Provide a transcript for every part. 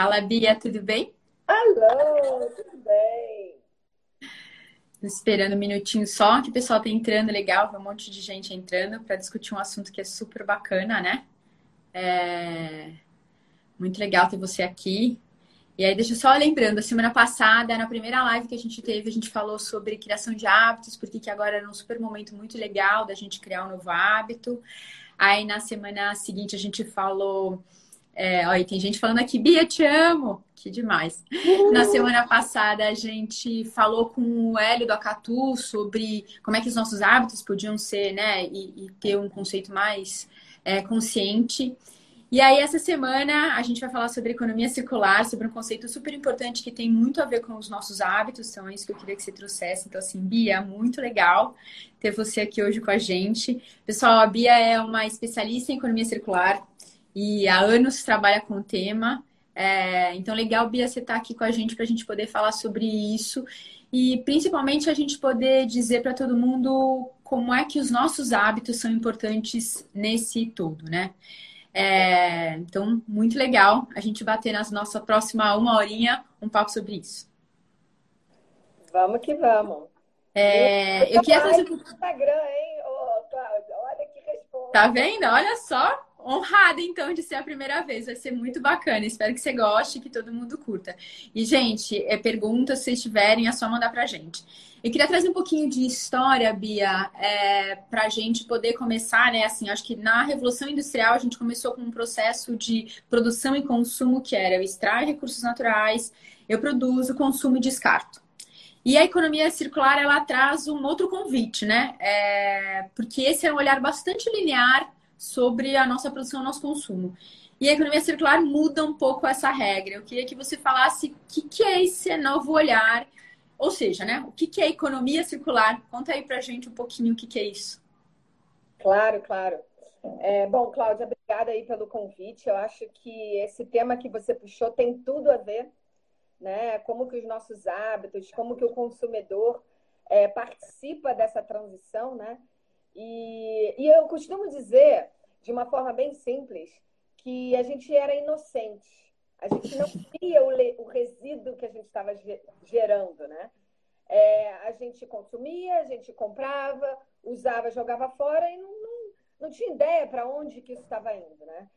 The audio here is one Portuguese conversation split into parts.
Fala, Bia, tudo bem? Alô, tudo bem? Esperando um minutinho só, que o pessoal tá entrando legal, um monte de gente entrando para discutir um assunto que é super bacana, né? É... Muito legal ter você aqui. E aí, deixa eu só lembrando, a semana passada, na primeira live que a gente teve, a gente falou sobre criação de hábitos, porque que agora era um super momento muito legal da gente criar um novo hábito. Aí, na semana seguinte, a gente falou. É, ó, tem gente falando aqui, Bia, te amo! Que demais. Uhum. Na semana passada, a gente falou com o Hélio do Acatu sobre como é que os nossos hábitos podiam ser, né? E, e ter um conceito mais é, consciente. E aí, essa semana, a gente vai falar sobre economia circular, sobre um conceito super importante que tem muito a ver com os nossos hábitos. Então, é isso que eu queria que você trouxesse. Então, assim, Bia, muito legal ter você aqui hoje com a gente. Pessoal, a Bia é uma especialista em economia circular e há anos trabalha com o tema. É, então, legal, Bia, você estar tá aqui com a gente para a gente poder falar sobre isso e principalmente a gente poder dizer para todo mundo como é que os nossos hábitos são importantes nesse todo, né? É, então, muito legal a gente bater na nossa próxima uma horinha um papo sobre isso. Vamos que vamos. É, eu, eu queria fazer. Instagram, hein, oh, Cláudia? Olha que resposta. Tá vendo? Olha só honrada, então, de ser a primeira vez. Vai ser muito bacana. Espero que você goste que todo mundo curta. E, gente, é pergunta, se vocês tiverem, é só mandar pra gente. Eu queria trazer um pouquinho de história, Bia, é, para a gente poder começar, né? Assim, acho que na Revolução Industrial a gente começou com um processo de produção e consumo que era eu extraio recursos naturais, eu produzo, consumo e descarto. E a economia circular, ela traz um outro convite, né? É, porque esse é um olhar bastante linear sobre a nossa produção e nosso consumo. E a economia circular muda um pouco essa regra. Eu queria que você falasse o que, que é esse novo olhar, ou seja, né, o que, que é economia circular. Conta aí pra gente um pouquinho o que, que é isso. Claro, claro. É, bom, Cláudia, obrigada aí pelo convite. Eu acho que esse tema que você puxou tem tudo a ver, né? Como que os nossos hábitos, como que o consumidor é, participa dessa transição, né? E, e eu costumo dizer, de uma forma bem simples, que a gente era inocente. A gente não via o, o resíduo que a gente estava gerando, né? É, a gente consumia, a gente comprava, usava, jogava fora e não, não, não tinha ideia para onde que isso estava indo, né?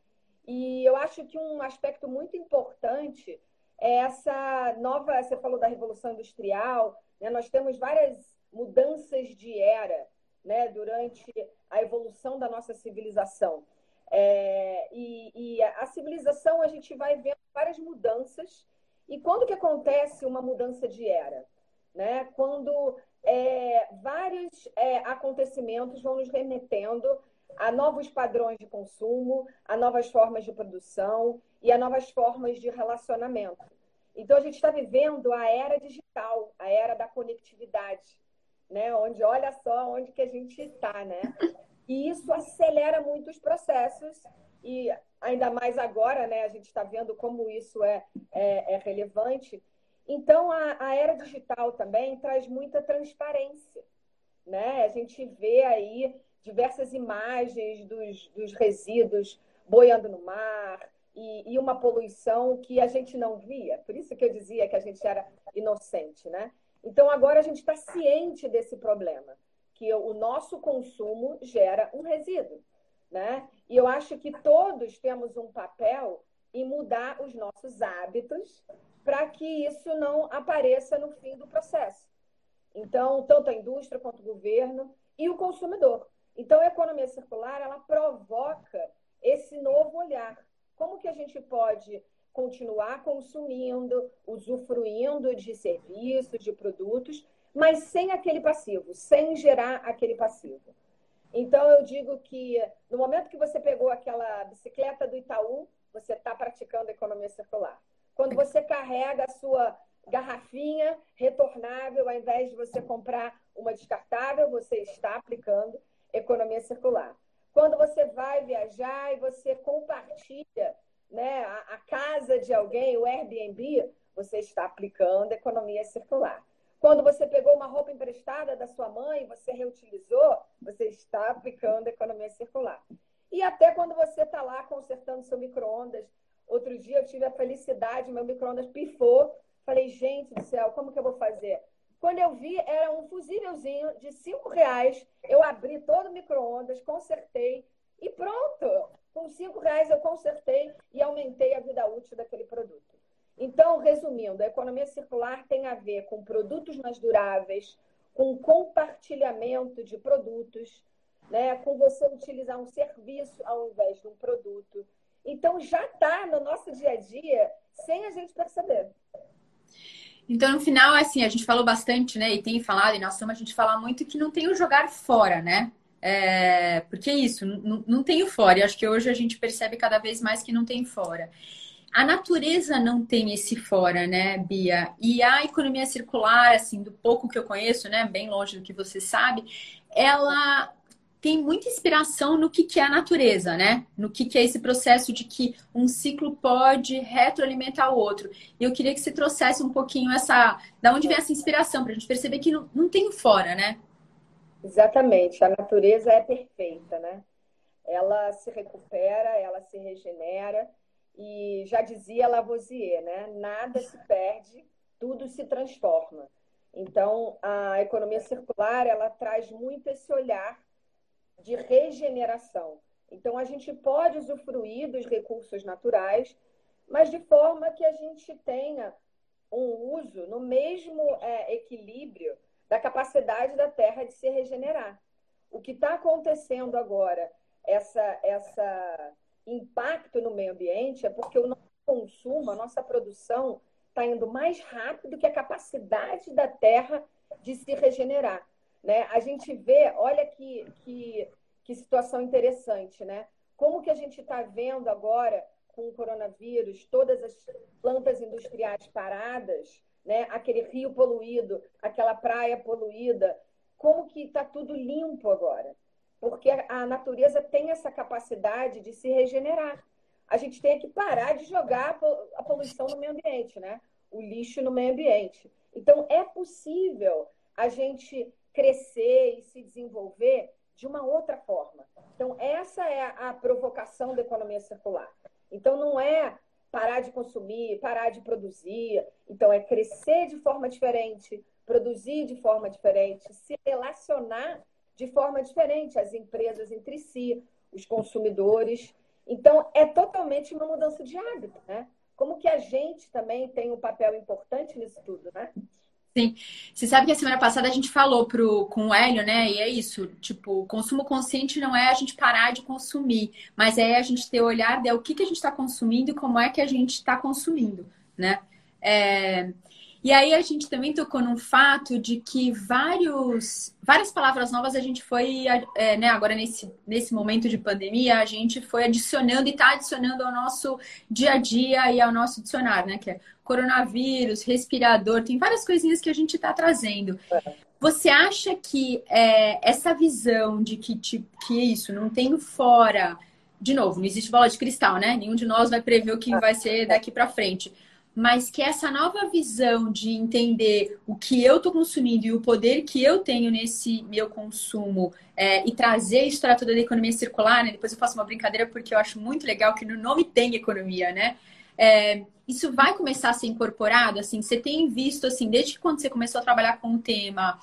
E eu acho que um aspecto muito importante é essa nova, você falou da revolução industrial, né? nós temos várias mudanças de era né, durante a evolução da nossa civilização. É, e, e, a civilização a gente vai vendo várias mudanças. E quando que acontece uma mudança de era? Né? Quando é, vários é, acontecimentos vão nos remetendo a novos padrões de consumo, a novas formas de produção e a novas formas de relacionamento. Então, a gente está vivendo a era digital, a era da conectividade né? Onde olha só onde que a gente está, né? E isso acelera muito os processos e ainda mais agora, né? A gente está vendo como isso é, é, é relevante. Então, a, a, era digital também traz muita transparência, né? A gente vê aí diversas imagens dos, dos resíduos boiando no mar e, e uma poluição que a gente não via. Por isso que eu dizia que a gente era inocente, né? Então, agora a gente está ciente desse problema, que o nosso consumo gera um resíduo. Né? E eu acho que todos temos um papel em mudar os nossos hábitos para que isso não apareça no fim do processo. Então, tanto a indústria quanto o governo e o consumidor. Então, a economia circular, ela provoca esse novo olhar. Como que a gente pode continuar consumindo, usufruindo de serviços, de produtos, mas sem aquele passivo, sem gerar aquele passivo. Então, eu digo que no momento que você pegou aquela bicicleta do Itaú, você está praticando economia circular. Quando você carrega a sua garrafinha retornável, ao invés de você comprar uma descartável, você está aplicando economia circular. Quando você vai viajar e você compartilha né, a, a casa de alguém, o Airbnb, você está aplicando economia circular. Quando você pegou uma roupa emprestada da sua mãe, você reutilizou, você está aplicando economia circular. E até quando você está lá consertando seu micro-ondas Outro dia eu tive a felicidade, meu micro-ondas pifou. Falei, gente do céu, como que eu vou fazer? Quando eu vi, era um fusívelzinho de cinco reais. Eu abri todo o micro-ondas, consertei e pronto. Com cinco reais eu consertei e aumentei a vida útil daquele produto. Então, resumindo, a economia circular tem a ver com produtos mais duráveis, com compartilhamento de produtos, né? com você utilizar um serviço ao invés de um produto. Então, já está no nosso dia a dia sem a gente perceber. Então, no final, assim, a gente falou bastante, né? E tem falado, e nós estamos a gente fala muito que não tem o jogar fora, né? É, porque é isso, não, não tem o fora. E acho que hoje a gente percebe cada vez mais que não tem fora. A natureza não tem esse fora, né, Bia? E a economia circular, assim, do pouco que eu conheço, né, bem longe do que você sabe, ela tem muita inspiração no que, que é a natureza, né? No que, que é esse processo de que um ciclo pode retroalimentar o outro. E eu queria que você trouxesse um pouquinho essa. Da onde vem essa inspiração, para a gente perceber que não, não tem fora, né? Exatamente. A natureza é perfeita, né? Ela se recupera, ela se regenera. E já dizia Lavoisier, né? Nada se perde, tudo se transforma. Então, a economia circular, ela traz muito esse olhar de regeneração. Então, a gente pode usufruir dos recursos naturais, mas de forma que a gente tenha um uso no mesmo é, equilíbrio da capacidade da Terra de se regenerar. O que está acontecendo agora, essa, essa impacto no meio ambiente, é porque o nosso consumo, a nossa produção está indo mais rápido que a capacidade da Terra de se regenerar. Né? A gente vê, olha que, que, que situação interessante, né? Como que a gente está vendo agora com o coronavírus, todas as plantas industriais paradas, né? Aquele rio poluído, aquela praia poluída, como que está tudo limpo agora? Porque a natureza tem essa capacidade de se regenerar. A gente tem que parar de jogar a poluição no meio ambiente, né? O lixo no meio ambiente. Então, é possível a gente crescer e se desenvolver de uma outra forma. Então, essa é a provocação da economia circular. Então, não é parar de consumir, parar de produzir. Então, é crescer de forma diferente, produzir de forma diferente, se relacionar de forma diferente, as empresas entre si, os consumidores. Então, é totalmente uma mudança de hábito, né? Como que a gente também tem um papel importante nisso tudo, né? Sim. Você sabe que a semana passada a gente falou pro, com o Hélio, né? E é isso, tipo, consumo consciente não é a gente parar de consumir, mas é a gente ter olhar de o que, que a gente está consumindo e como é que a gente está consumindo, né? É... E aí a gente também tocou num fato de que vários, várias palavras novas a gente foi, é, né, agora nesse, nesse momento de pandemia, a gente foi adicionando e está adicionando ao nosso dia a dia e ao nosso dicionário, né? Que é coronavírus, respirador, tem várias coisinhas que a gente está trazendo. Você acha que é, essa visão de que, tipo, que isso não tem fora, de novo, não existe bola de cristal, né? Nenhum de nós vai prever o que vai ser daqui para frente mas que essa nova visão de entender o que eu estou consumindo e o poder que eu tenho nesse meu consumo é, e trazer isso para toda a economia circular, né? Depois eu faço uma brincadeira porque eu acho muito legal que no nome tem economia, né? É, isso vai começar a ser incorporado, assim, você tem visto, assim, desde quando você começou a trabalhar com o tema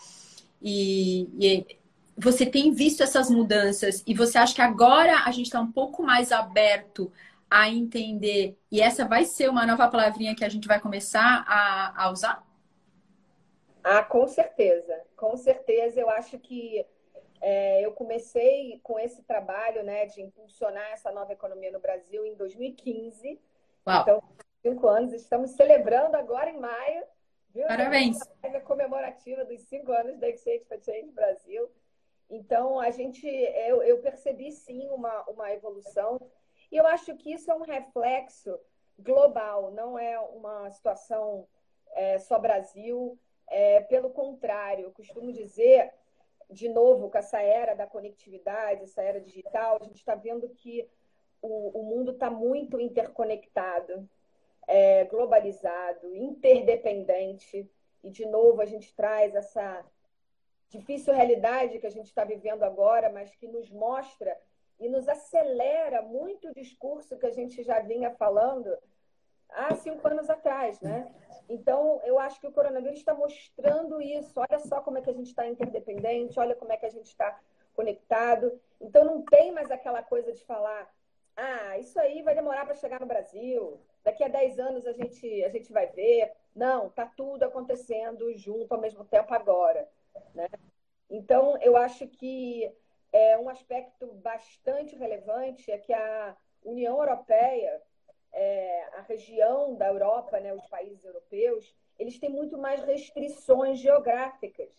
e, e você tem visto essas mudanças e você acha que agora a gente está um pouco mais aberto a entender, e essa vai ser uma nova palavrinha que a gente vai começar a, a usar? Ah, com certeza, com certeza. Eu acho que é, eu comecei com esse trabalho né, de impulsionar essa nova economia no Brasil em 2015. Uau. Então, cinco anos, estamos celebrando agora em maio. Viu? Parabéns! A comemorativa dos cinco anos da Exchange for Change Brasil. Então, a gente, eu, eu percebi sim uma, uma evolução e eu acho que isso é um reflexo global, não é uma situação é, só Brasil. É, pelo contrário, eu costumo dizer, de novo, com essa era da conectividade, essa era digital, a gente está vendo que o, o mundo está muito interconectado, é, globalizado, interdependente. E, de novo, a gente traz essa difícil realidade que a gente está vivendo agora, mas que nos mostra e nos acelera muito o discurso que a gente já vinha falando há cinco anos atrás, né? Então, eu acho que o coronavírus está mostrando isso. Olha só como é que a gente está interdependente, olha como é que a gente está conectado. Então, não tem mais aquela coisa de falar, ah, isso aí vai demorar para chegar no Brasil, daqui a 10 anos a gente, a gente vai ver. Não, está tudo acontecendo junto ao mesmo tempo agora. Né? Então, eu acho que é um aspecto bastante relevante é que a União Europeia é, a região da Europa, né, os países europeus, eles têm muito mais restrições geográficas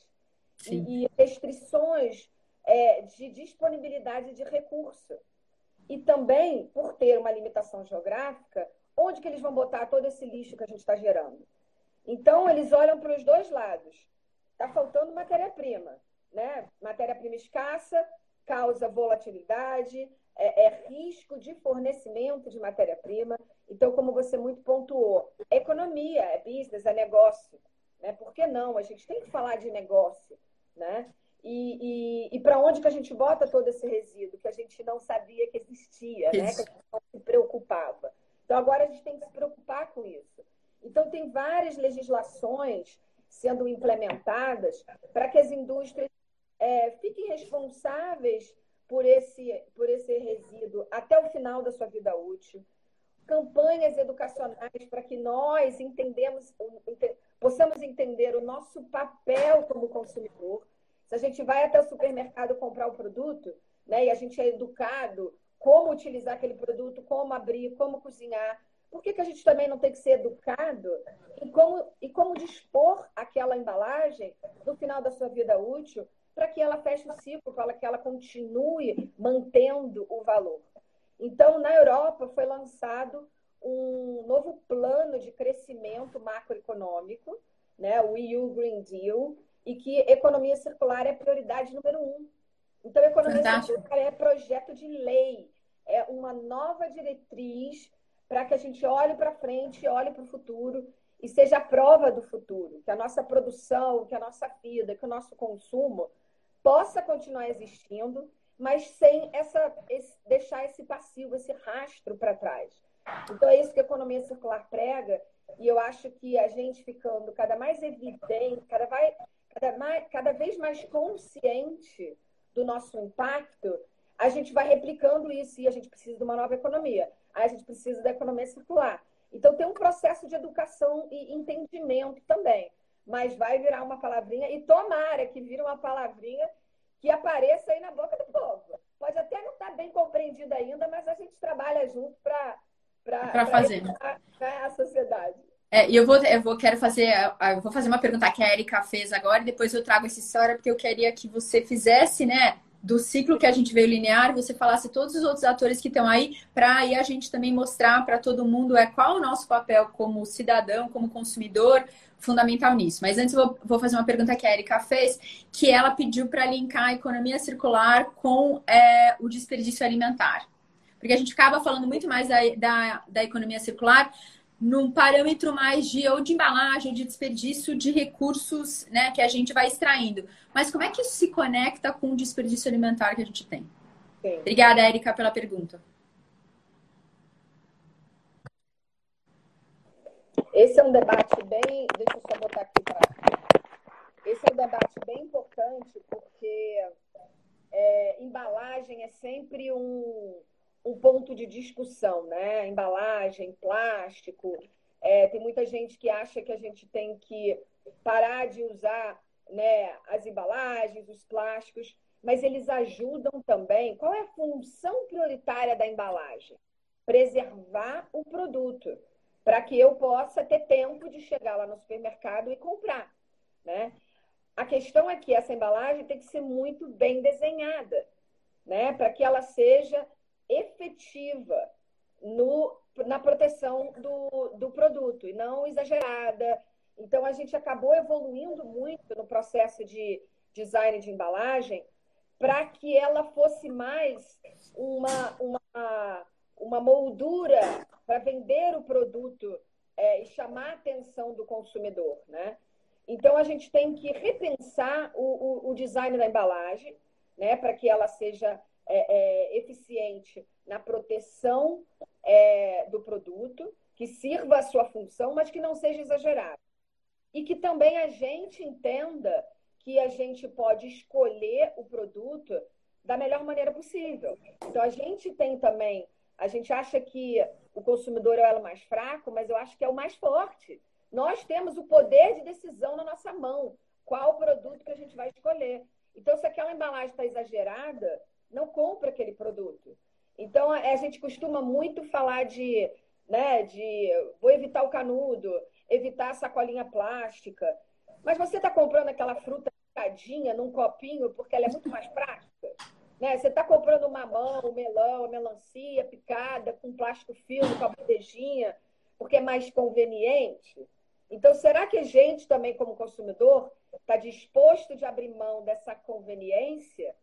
Sim. e restrições é, de disponibilidade de recurso. E também, por ter uma limitação geográfica, onde que eles vão botar todo esse lixo que a gente está gerando? Então, eles olham para os dois lados. Está faltando matéria-prima. Né? Matéria-prima escassa causa volatilidade, é, é risco de fornecimento de matéria-prima. Então, como você muito pontuou, economia, é business, é negócio. Né? Por que não? A gente tem que falar de negócio. Né? E, e, e para onde que a gente bota todo esse resíduo que a gente não sabia que existia, né? que a gente não se preocupava? Então, agora a gente tem que se preocupar com isso. Então, tem várias legislações sendo implementadas para que as indústrias é, fiquem responsáveis por esse, por esse resíduo até o final da sua vida útil. Campanhas educacionais para que nós entendemos, possamos entender o nosso papel como consumidor. Se a gente vai até o supermercado comprar o produto, né, e a gente é educado como utilizar aquele produto, como abrir, como cozinhar, por que, que a gente também não tem que ser educado em como, e como dispor aquela embalagem no final da sua vida útil para que ela feche o ciclo, para que ela continue mantendo o valor. Então, na Europa foi lançado um novo plano de crescimento macroeconômico, né, o EU Green Deal, e que economia circular é prioridade número um. Então, economia Fantástico. circular é projeto de lei, é uma nova diretriz para que a gente olhe para frente, olhe para o futuro e seja a prova do futuro, que a nossa produção, que a nossa vida, que o nosso consumo possa continuar existindo, mas sem essa, esse, deixar esse passivo, esse rastro para trás. Então, é isso que a economia circular prega, e eu acho que a gente ficando cada mais evidente, cada, vai, cada, mais, cada vez mais consciente do nosso impacto, a gente vai replicando isso e a gente precisa de uma nova economia. A gente precisa da economia circular. Então, tem um processo de educação e entendimento também mas vai virar uma palavrinha e tomara que vire uma palavrinha que apareça aí na boca do povo. Pode até não estar bem compreendida ainda, mas a gente trabalha junto para fazer né, a sociedade. É, e eu vou, eu vou quero fazer, eu vou fazer uma pergunta que a Erika fez agora, e depois eu trago essa história, porque eu queria que você fizesse, né, do ciclo que a gente veio linear, você falasse todos os outros atores que estão aí, para aí a gente também mostrar para todo mundo é qual o nosso papel como cidadão, como consumidor, fundamental nisso. Mas antes eu vou, fazer uma pergunta que a Erika fez, que ela pediu para linkar a economia circular com é, o desperdício alimentar. Porque a gente acaba falando muito mais da, da, da economia circular num parâmetro mais de ou de embalagem, ou de desperdício de recursos né, que a gente vai extraindo. Mas como é que isso se conecta com o desperdício alimentar que a gente tem? Sim. Obrigada, Érica, pela pergunta. Esse é um debate bem. Deixa eu só botar aqui para. Esse é um debate bem importante, porque é, embalagem é sempre um, um ponto de discussão, né? Embalagem, plástico. É, tem muita gente que acha que a gente tem que parar de usar né, as embalagens, os plásticos, mas eles ajudam também. Qual é a função prioritária da embalagem? Preservar o produto, para que eu possa ter tempo de chegar lá no supermercado e comprar. Né? A questão é que essa embalagem tem que ser muito bem desenhada, né? para que ela seja efetiva no, na proteção do, do produto e não exagerada. Então, a gente acabou evoluindo muito no processo de design de embalagem para que ela fosse mais uma, uma, uma moldura para vender o produto é, e chamar a atenção do consumidor. Né? Então, a gente tem que repensar o, o, o design da embalagem né, para que ela seja é, é, eficiente na proteção é, do produto, que sirva a sua função, mas que não seja exagerado. E que também a gente entenda que a gente pode escolher o produto da melhor maneira possível. Então, a gente tem também, a gente acha que o consumidor é o mais fraco, mas eu acho que é o mais forte. Nós temos o poder de decisão na nossa mão. Qual produto que a gente vai escolher? Então, se aquela embalagem está exagerada, não compra aquele produto. Então, a gente costuma muito falar de, né, de vou evitar o canudo, evitar a sacolinha plástica. Mas você está comprando aquela fruta picadinha num copinho porque ela é muito mais prática? Né? Você está comprando mamão, um melão, uma melancia picada com plástico filme, com a bandejinha, porque é mais conveniente? Então, será que a gente também, como consumidor, está disposto de abrir mão dessa conveniência?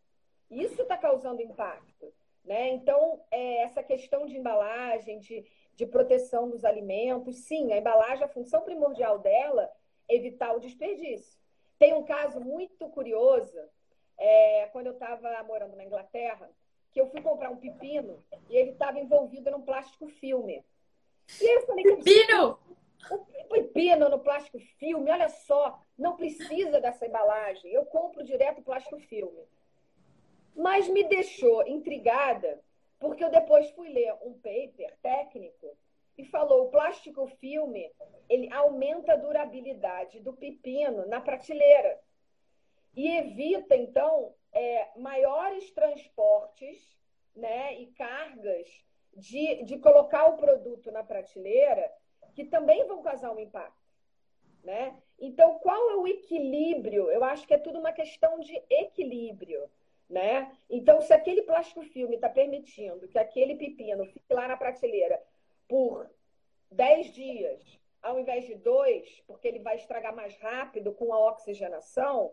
Isso está causando impacto. Né? Então, é, essa questão de embalagem, de, de proteção dos alimentos, sim, a embalagem, a função primordial dela é evitar o desperdício. Tem um caso muito curioso, é, quando eu estava morando na Inglaterra, que eu fui comprar um pepino e ele estava envolvido num plástico filme. E aí eu falei, pepino! Um pepino no plástico filme, olha só, não precisa dessa embalagem. Eu compro direto plástico filme. Mas me deixou intrigada, porque eu depois fui ler um paper técnico e falou o plástico filme ele aumenta a durabilidade do pepino na prateleira e evita então é, maiores transportes né, e cargas de, de colocar o produto na prateleira que também vão causar um impacto. Né? Então, qual é o equilíbrio? Eu acho que é tudo uma questão de equilíbrio. Né? Então, se aquele plástico filme está permitindo que aquele pepino fique lá na prateleira por 10 dias, ao invés de dois, porque ele vai estragar mais rápido com a oxigenação,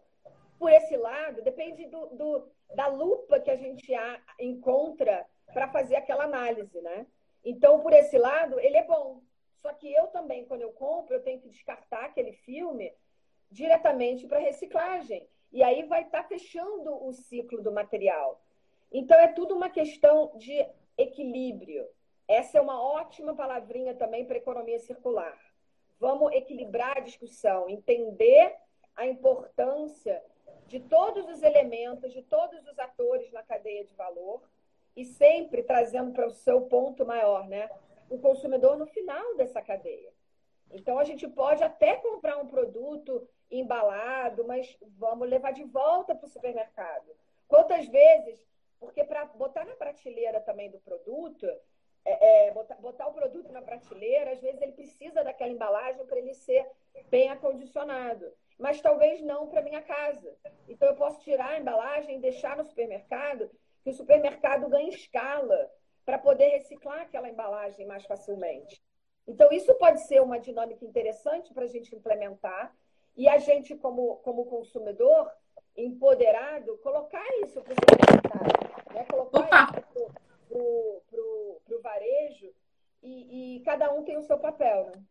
por esse lado, depende do, do da lupa que a gente a, encontra para fazer aquela análise, né? Então, por esse lado, ele é bom. Só que eu também, quando eu compro, eu tenho que descartar aquele filme diretamente para reciclagem. E aí vai estar tá fechando o ciclo do material. Então, é tudo uma questão de equilíbrio. Essa é uma ótima palavrinha também para economia circular. Vamos equilibrar a discussão, entender a importância de todos os elementos, de todos os atores na cadeia de valor e sempre trazendo para o seu ponto maior, né? o consumidor no final dessa cadeia. Então, a gente pode até comprar um produto embalado, mas vamos levar de volta para o supermercado. Quantas vezes? Porque para botar na prateleira também do produto, é, é, botar, botar, o produto na prateleira, às vezes ele precisa daquela embalagem para ele ser bem acondicionado. Mas talvez não para minha casa. Então, eu posso tirar a embalagem e deixar no supermercado, que o supermercado ganhe escala para poder reciclar aquela embalagem mais facilmente. Então, isso pode ser uma dinâmica interessante para a gente implementar e a gente, como, como consumidor empoderado, colocar isso para o supermercado, né? colocar Opa. isso para o varejo e, e, cada um tem o seu papel. Né?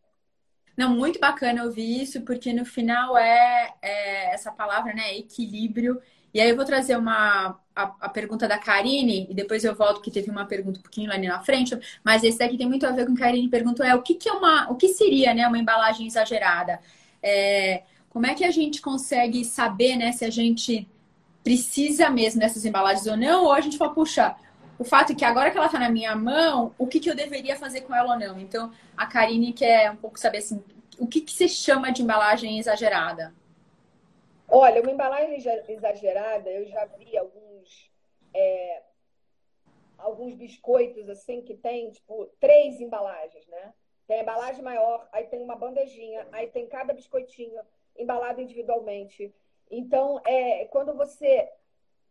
Não, muito bacana ouvir isso, porque no final é, é essa palavra, né? Equilíbrio e aí eu vou trazer uma a, a, pergunta da Karine, e depois eu volto que teve uma pergunta um pouquinho ali na frente, mas esse daqui tem muito a ver com o que a Karine perguntou, é o que, que é uma. O que seria né, uma embalagem exagerada? É, como é que a gente consegue saber né, se a gente precisa mesmo dessas embalagens ou não, ou a gente fala, puxa, o fato é que agora que ela está na minha mão, o que, que eu deveria fazer com ela ou não? Então, a Karine quer um pouco saber assim, o que, que se chama de embalagem exagerada? Olha, uma embalagem exagerada, eu já vi alguns, é, alguns biscoitos assim que tem, tipo, três embalagens, né? Tem a embalagem maior, aí tem uma bandejinha, aí tem cada biscoitinho embalado individualmente. Então, é, quando você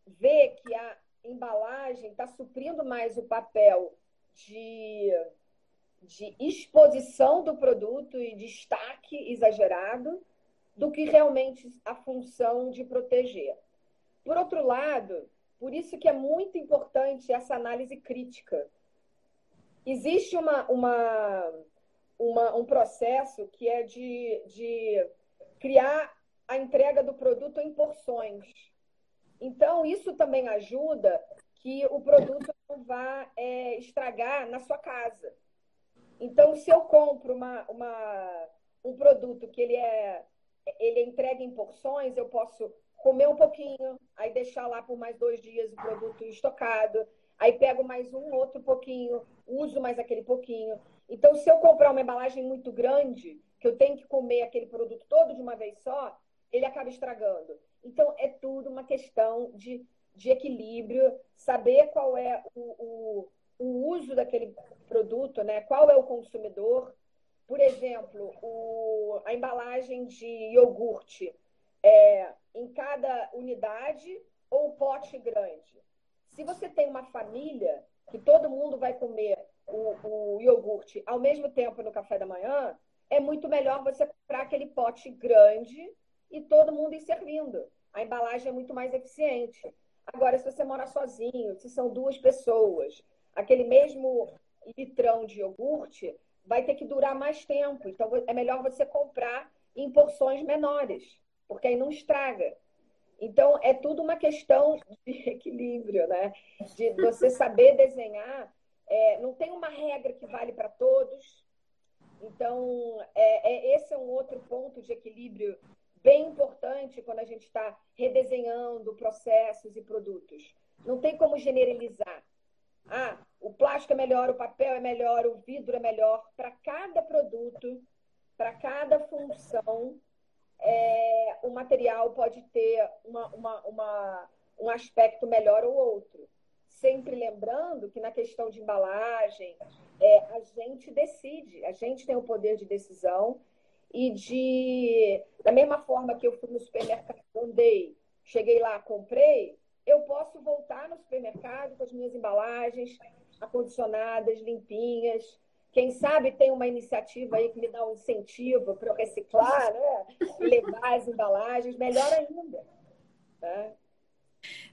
vê que a embalagem está suprindo mais o papel de, de exposição do produto e destaque exagerado, do que realmente a função de proteger. Por outro lado, por isso que é muito importante essa análise crítica. Existe uma, uma, uma, um processo que é de, de criar a entrega do produto em porções. Então, isso também ajuda que o produto não vá é, estragar na sua casa. Então, se eu compro uma, uma, um produto que ele é, ele é entregue em porções, eu posso comer um pouquinho, aí deixar lá por mais dois dias o produto estocado, aí pego mais um outro pouquinho, uso mais aquele pouquinho. Então, se eu comprar uma embalagem muito grande, que eu tenho que comer aquele produto todo de uma vez só, ele acaba estragando. Então, é tudo uma questão de, de equilíbrio, saber qual é o, o, o uso daquele produto, né? qual é o consumidor. Por exemplo, o, a embalagem de iogurte é, em cada unidade ou pote grande. Se você tem uma família que todo mundo vai comer o, o iogurte ao mesmo tempo no café da manhã, é muito melhor você comprar aquele pote grande e todo mundo ir servindo. A embalagem é muito mais eficiente. Agora, se você mora sozinho, se são duas pessoas, aquele mesmo litrão de iogurte vai ter que durar mais tempo. Então, é melhor você comprar em porções menores, porque aí não estraga. Então, é tudo uma questão de equilíbrio, né? De você saber desenhar. É, não tem uma regra que vale para todos. Então, é, é, esse é um outro ponto de equilíbrio bem importante quando a gente está redesenhando processos e produtos. Não tem como generalizar. Ah, o plástico é melhor, o papel é melhor, o vidro é melhor. Para cada produto, para cada função, é, o material pode ter uma, uma, uma, um aspecto melhor ou outro. Sempre lembrando que na questão de embalagem, é, a gente decide, a gente tem o poder de decisão e de. Da mesma forma que eu fui no supermercado, andei, cheguei lá, comprei, eu posso voltar no supermercado com as minhas embalagens acondicionadas, limpinhas. Quem sabe tem uma iniciativa aí que me dá um incentivo para eu reciclar, né? Levar as embalagens, melhor ainda. Né?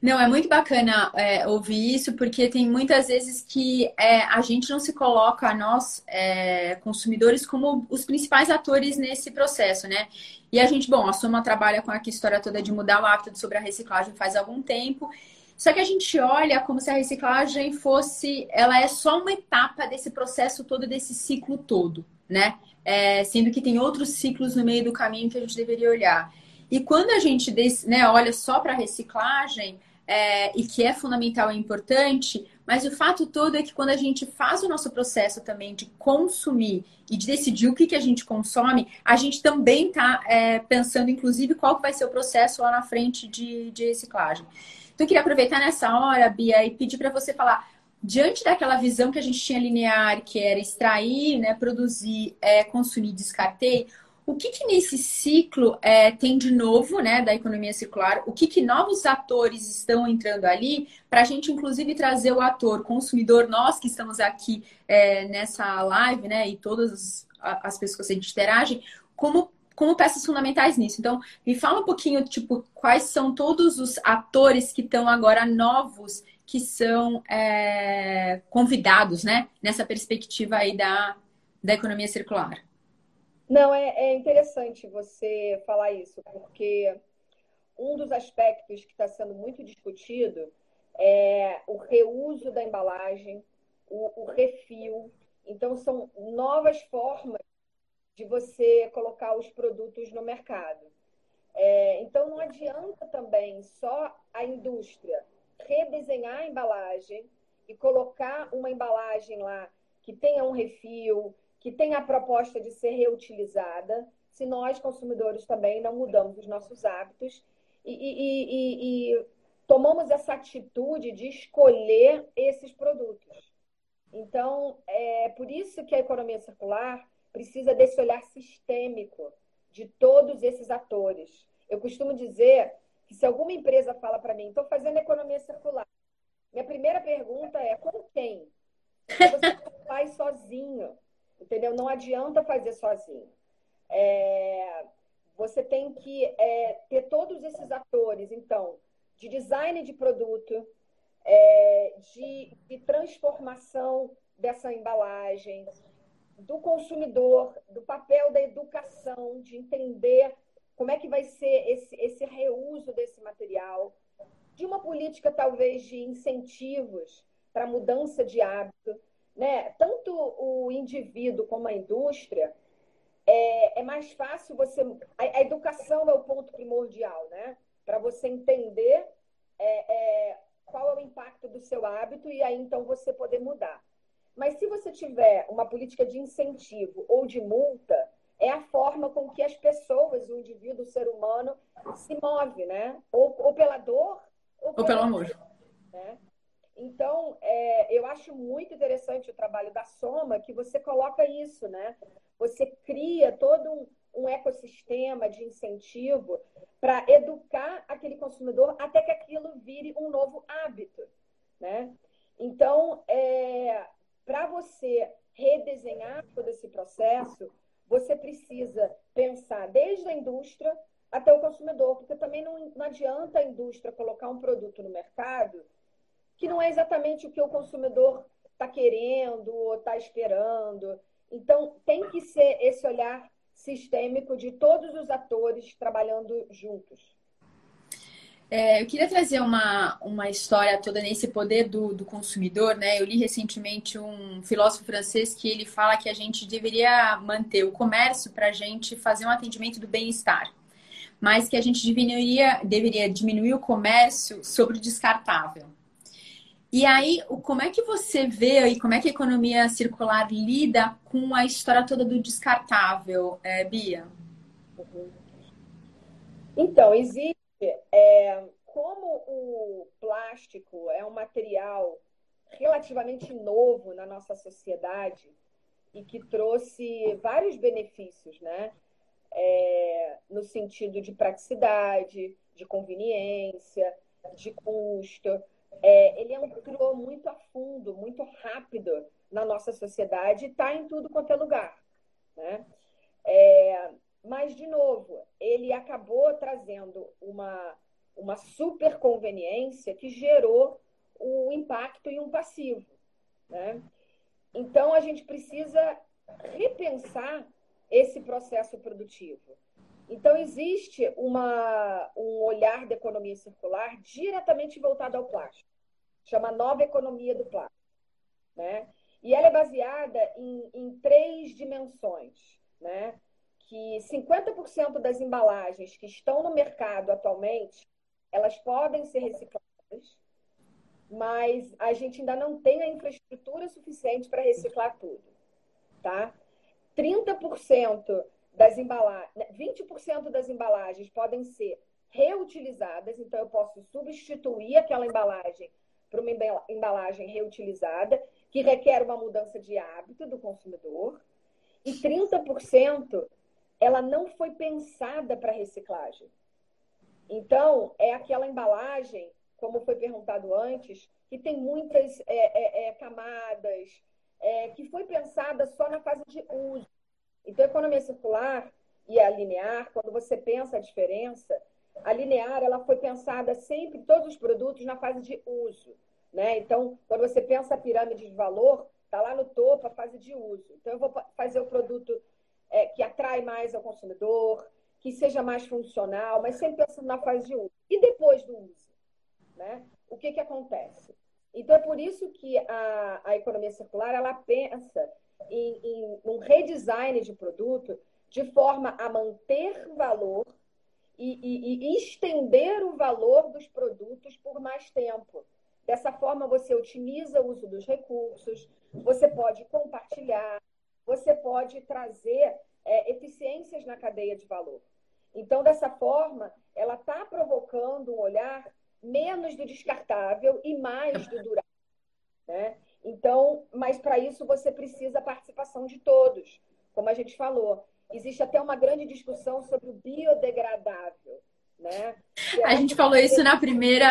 Não, é muito bacana é, ouvir isso, porque tem muitas vezes que é, a gente não se coloca, nós, é, consumidores, como os principais atores nesse processo, né? E a gente, bom, a Soma trabalha com a história toda de mudar o hábito sobre a reciclagem faz algum tempo. Só que a gente olha como se a reciclagem fosse, ela é só uma etapa desse processo todo, desse ciclo todo, né? É, sendo que tem outros ciclos no meio do caminho que a gente deveria olhar. E quando a gente né, olha só para a reciclagem, é, e que é fundamental e importante, mas o fato todo é que quando a gente faz o nosso processo também de consumir e de decidir o que, que a gente consome, a gente também está é, pensando, inclusive, qual vai ser o processo lá na frente de, de reciclagem. Então, eu queria aproveitar nessa hora, Bia, e pedir para você falar, diante daquela visão que a gente tinha linear, que era extrair, né, produzir, é, consumir, descartei, o que, que nesse ciclo é, tem de novo, né, da economia circular? O que, que novos atores estão entrando ali para a gente, inclusive, trazer o ator consumidor, nós que estamos aqui é, nessa live, né, e todas as pessoas que a gente interage, como como peças fundamentais nisso. Então, me fala um pouquinho, tipo, quais são todos os atores que estão agora novos, que são é, convidados, né, nessa perspectiva aí da, da economia circular. Não, é, é interessante você falar isso, porque um dos aspectos que está sendo muito discutido é o reuso da embalagem, o, o refil. Então, são novas formas de você colocar os produtos no mercado. É, então, não adianta também só a indústria redesenhar a embalagem e colocar uma embalagem lá que tenha um refil, que tem a proposta de ser reutilizada, se nós, consumidores, também não mudamos os nossos hábitos e, e, e, e tomamos essa atitude de escolher esses produtos. Então, é por isso que a economia circular precisa desse olhar sistêmico de todos esses atores. Eu costumo dizer que se alguma empresa fala para mim, estou fazendo economia circular, minha primeira pergunta é com quem? Você não faz sozinho entendeu? Não adianta fazer sozinho. É, você tem que é, ter todos esses atores, então, de design de produto, é, de, de transformação dessa embalagem, do consumidor, do papel da educação, de entender como é que vai ser esse, esse reuso desse material. de uma política talvez de incentivos para mudança de hábito, né? Tanto o indivíduo como a indústria é, é mais fácil você a, a, educação é o ponto primordial, né? Para você entender é, é, qual é o impacto do seu hábito e aí então você poder mudar. Mas se você tiver uma política de incentivo ou de multa, é a forma com que as pessoas, o indivíduo, o ser humano, se move, né? Ou, ou pela dor, ou, ou pelo amor. Né? Então, é, eu acho muito interessante o trabalho da Soma, que você coloca isso, né? Você cria todo um, um ecossistema de incentivo para educar aquele consumidor até que aquilo vire um novo hábito, né? Então, é, para você redesenhar todo esse processo, você precisa pensar desde a indústria até o consumidor, porque também não, não adianta a indústria colocar um produto no mercado que não é exatamente o que o consumidor está querendo ou está esperando. Então, tem que ser esse olhar sistêmico de todos os atores trabalhando juntos. É, eu queria trazer uma, uma história toda nesse poder do, do consumidor, né? Eu li recentemente um filósofo francês que ele fala que a gente deveria manter o comércio para a gente fazer um atendimento do bem-estar, mas que a gente deveria, deveria diminuir o comércio sobre o descartável. E aí, como é que você vê aí, como é que a economia circular lida com a história toda do descartável, é, Bia? Então, existe é, como o plástico é um material relativamente novo na nossa sociedade e que trouxe vários benefícios, né? É, no sentido de praticidade, de conveniência, de custo. É, ele entrou muito a fundo, muito rápido na nossa sociedade e está em tudo quanto é lugar. Né? É, mas, de novo, ele acabou trazendo uma, uma super conveniência que gerou um impacto e um passivo. Né? Então, a gente precisa repensar esse processo produtivo. Então, existe uma, um olhar da economia circular diretamente voltado ao plástico. Chama Nova Economia do Plástico. Né? E ela é baseada em, em três dimensões. Né? que 50% das embalagens que estão no mercado atualmente, elas podem ser recicladas, mas a gente ainda não tem a infraestrutura suficiente para reciclar tudo, tá? 30% das embalagens, 20% das embalagens podem ser reutilizadas, então eu posso substituir aquela embalagem por uma embalagem reutilizada, que requer uma mudança de hábito do consumidor, e 30% ela não foi pensada para reciclagem. Então, é aquela embalagem, como foi perguntado antes, que tem muitas é, é, é, camadas, é, que foi pensada só na fase de uso. Então, economia circular e a linear, quando você pensa a diferença, a linear ela foi pensada sempre, todos os produtos, na fase de uso. Né? Então, quando você pensa a pirâmide de valor, está lá no topo a fase de uso. Então, eu vou fazer o produto é, que atrai mais ao consumidor, que seja mais funcional, mas sempre pensando na fase de uso. E depois do uso, né? O que, que acontece? Então, é por isso que a, a economia circular ela pensa em, em um redesign de produto de forma a manter valor e, e, e, estender o valor dos produtos por mais tempo. Dessa forma, você otimiza o uso dos recursos, você pode compartilhar, você pode trazer é, eficiências na cadeia de valor. Então, dessa forma, ela está provocando um olhar menos do descartável e mais do durável. Né? Então, mas para isso você precisa da participação de todos, como a gente falou. Existe até uma grande discussão sobre o biodegradável. Né? A gente falou isso na primeira,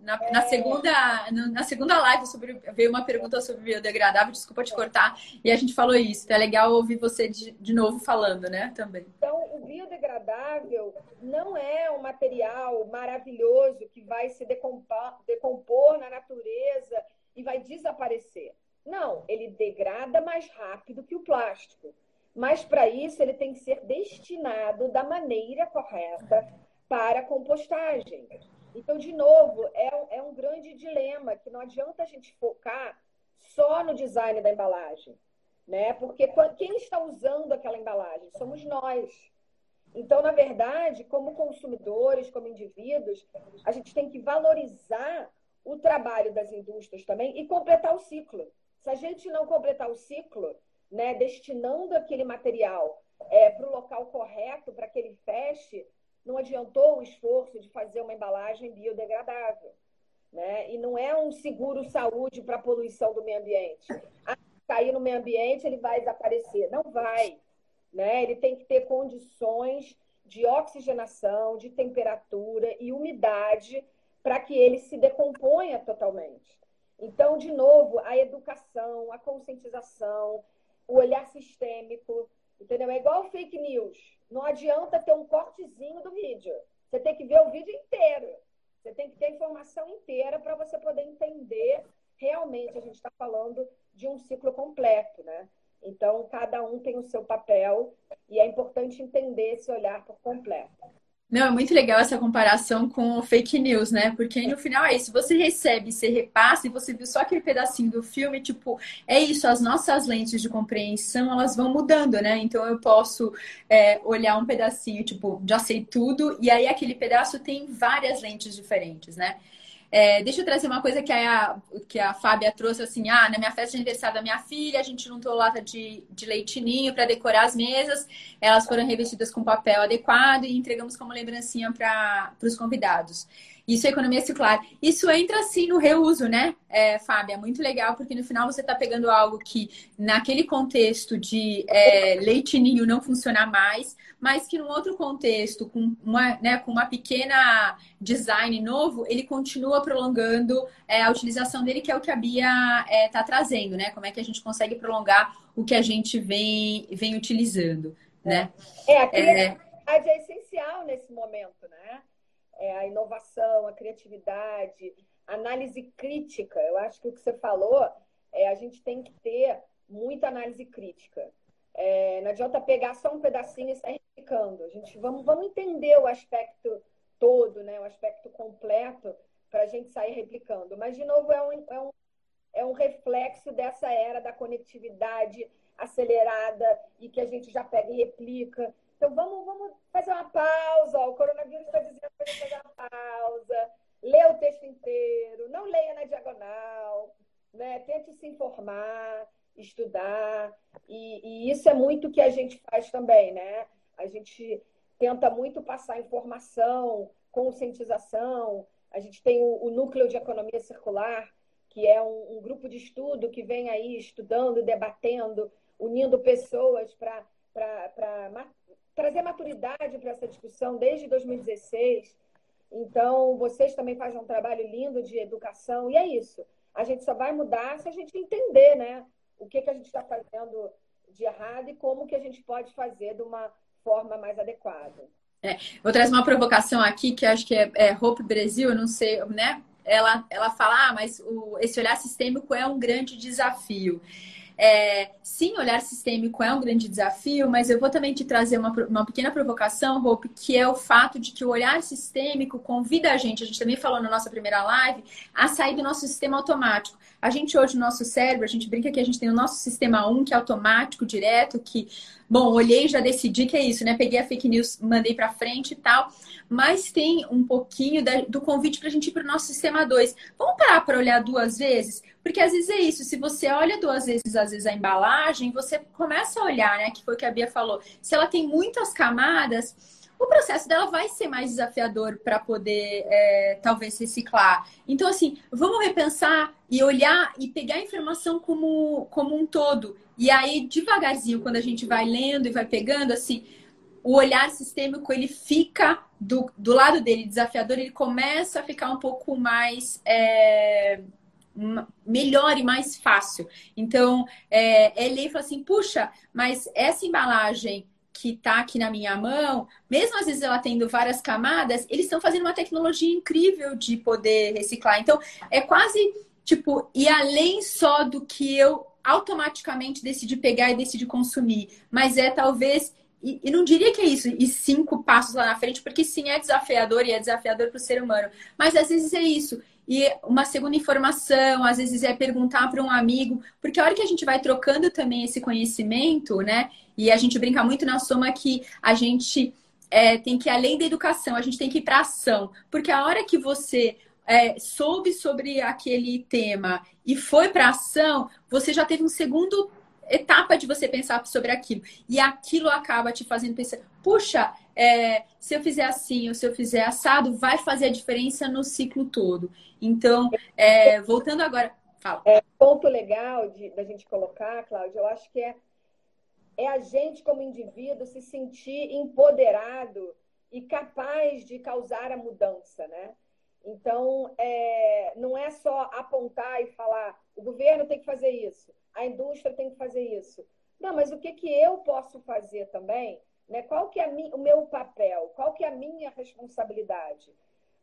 na, é... na, segunda, na segunda live sobre veio uma pergunta sobre biodegradável, desculpa te cortar, e a gente falou isso. Então é legal ouvir você de, de novo falando, né? Também. Então, o biodegradável não é um material maravilhoso que vai se decompor, decompor na natureza desaparecer. Não, ele degrada mais rápido que o plástico. Mas para isso ele tem que ser destinado da maneira correta para compostagem. Então, de novo, é, é um grande dilema que não adianta a gente focar só no design da embalagem, né? Porque quem está usando aquela embalagem somos nós. Então, na verdade, como consumidores, como indivíduos, a gente tem que valorizar o trabalho das indústrias também e completar o ciclo. Se a gente não completar o ciclo, né, destinando aquele material é, para o local correto, para que ele feche, não adiantou o esforço de fazer uma embalagem biodegradável. Né? E não é um seguro saúde para a poluição do meio ambiente. Ah, cair no meio ambiente, ele vai desaparecer. Não vai. Né? Ele tem que ter condições de oxigenação, de temperatura e umidade para que ele se decomponha totalmente. Então, de novo, a educação, a conscientização, o olhar sistêmico, entendeu? É igual fake news. Não adianta ter um cortezinho do vídeo. Você tem que ver o vídeo inteiro. Você tem que ter a informação inteira para você poder entender realmente a gente está falando de um ciclo completo, né? Então, cada um tem o seu papel e é importante entender esse olhar por completo. Não, é muito legal essa comparação com fake news, né? Porque no final é isso, você recebe, você repassa e você viu só aquele pedacinho do filme, tipo, é isso, as nossas lentes de compreensão, elas vão mudando, né? Então eu posso é, olhar um pedacinho, tipo, já sei tudo, e aí aquele pedaço tem várias lentes diferentes, né? É, deixa eu trazer uma coisa que a, que a Fábia trouxe assim: ah, na minha festa de aniversário da minha filha, a gente juntou lata de, de leitinho para decorar as mesas. Elas foram revestidas com papel adequado e entregamos como lembrancinha para os convidados. Isso é economia circular. Isso entra assim no reuso, né, é, Fábia? É muito legal, porque no final você está pegando algo que, naquele contexto de é, leitinho não funcionar mais, mas que num outro contexto, com uma, né, com uma pequena design novo, ele continua prolongando é, a utilização dele, que é o que a Bia está é, trazendo, né? Como é que a gente consegue prolongar o que a gente vem, vem utilizando, né? É, a criatividade é, é essencial nesse momento, né? É, a inovação, a criatividade, análise crítica. Eu acho que o que você falou é a gente tem que ter muita análise crítica. É, não adianta pegar só um pedacinho e sair replicando. A gente vamos, vamos entender o aspecto todo, né? o aspecto completo, para a gente sair replicando. Mas, de novo, é um, é, um, é um reflexo dessa era da conectividade acelerada e que a gente já pega e replica. Então, vamos, vamos fazer uma pausa. O coronavírus está dizendo para fazer uma pausa. Lê o texto inteiro. Não leia na diagonal. Né? Tente se informar, estudar. E, e isso é muito que a gente faz também, né? A gente tenta muito passar informação, conscientização. A gente tem o, o Núcleo de Economia Circular, que é um, um grupo de estudo que vem aí estudando, debatendo, unindo pessoas para trazer maturidade para essa discussão desde 2016. Então, vocês também fazem um trabalho lindo de educação, e é isso. A gente só vai mudar se a gente entender né, o que, que a gente está fazendo de errado e como que a gente pode fazer de uma forma mais adequada. É, vou trazer uma provocação aqui, que acho que é, é Hope Brasil, eu não sei, né? Ela, ela fala, ah, mas o, esse olhar sistêmico é um grande desafio. É, sim, olhar sistêmico é um grande desafio, mas eu vou também te trazer uma, uma pequena provocação, Hope, que é o fato de que o olhar sistêmico convida a gente, a gente também falou na nossa primeira live, a sair do nosso sistema automático. A gente hoje, no nosso cérebro, a gente brinca que a gente tem o nosso sistema 1, que é automático, direto, que, bom, olhei já decidi que é isso, né? Peguei a fake news, mandei para frente e tal mas tem um pouquinho da, do convite para a gente ir para o nosso sistema 2. Vamos parar para olhar duas vezes? Porque às vezes é isso, se você olha duas vezes, às vezes, a embalagem, você começa a olhar, né? Que foi o que a Bia falou. Se ela tem muitas camadas, o processo dela vai ser mais desafiador para poder, é, talvez, reciclar. Então, assim, vamos repensar e olhar e pegar a informação como, como um todo. E aí, devagarzinho, quando a gente vai lendo e vai pegando, assim, o olhar sistêmico ele fica do, do lado dele desafiador, ele começa a ficar um pouco mais é, melhor e mais fácil. Então, é, ele fala assim: puxa, mas essa embalagem que está aqui na minha mão, mesmo às vezes ela tendo várias camadas, eles estão fazendo uma tecnologia incrível de poder reciclar. Então, é quase tipo, e além só do que eu automaticamente decidi pegar e decidi consumir, mas é talvez e, e, não diria que é isso, e cinco passos lá na frente, porque sim, é desafiador e é desafiador para o ser humano. Mas às vezes é isso. E uma segunda informação, às vezes é perguntar para um amigo, porque a hora que a gente vai trocando também esse conhecimento, né? E a gente brinca muito na soma que a gente é, tem que ir além da educação, a gente tem que ir para ação. Porque a hora que você é, soube sobre aquele tema e foi para ação, você já teve um segundo etapa de você pensar sobre aquilo. E aquilo acaba te fazendo pensar, puxa, é, se eu fizer assim ou se eu fizer assado, vai fazer a diferença no ciclo todo. Então, é, voltando agora. Fala. É, ponto legal de, da gente colocar, Cláudia, eu acho que é, é a gente, como indivíduo, se sentir empoderado e capaz de causar a mudança, né? Então, é, não é só apontar e falar, o governo tem que fazer isso, a indústria tem que fazer isso. Não, mas o que, que eu posso fazer também? Né? Qual que é o meu papel? Qual que é a minha responsabilidade?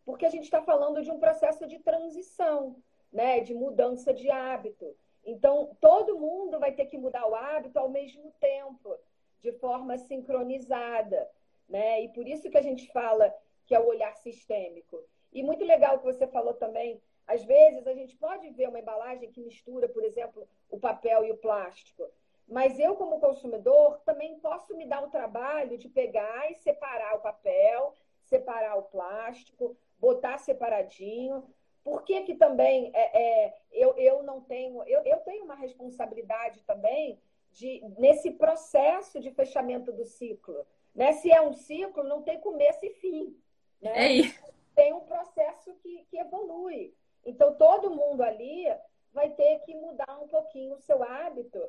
Porque a gente está falando de um processo de transição, né? de mudança de hábito. Então, todo mundo vai ter que mudar o hábito ao mesmo tempo, de forma sincronizada. Né? E por isso que a gente fala que é o olhar sistêmico. E muito legal que você falou também. Às vezes a gente pode ver uma embalagem que mistura, por exemplo, o papel e o plástico. Mas eu, como consumidor, também posso me dar o trabalho de pegar e separar o papel, separar o plástico, botar separadinho. Por que, que também é, é, eu, eu não tenho. Eu, eu tenho uma responsabilidade também de, nesse processo de fechamento do ciclo. Né? Se é um ciclo, não tem começo e fim. Né? É isso tem um processo que, que evolui. Então, todo mundo ali vai ter que mudar um pouquinho o seu hábito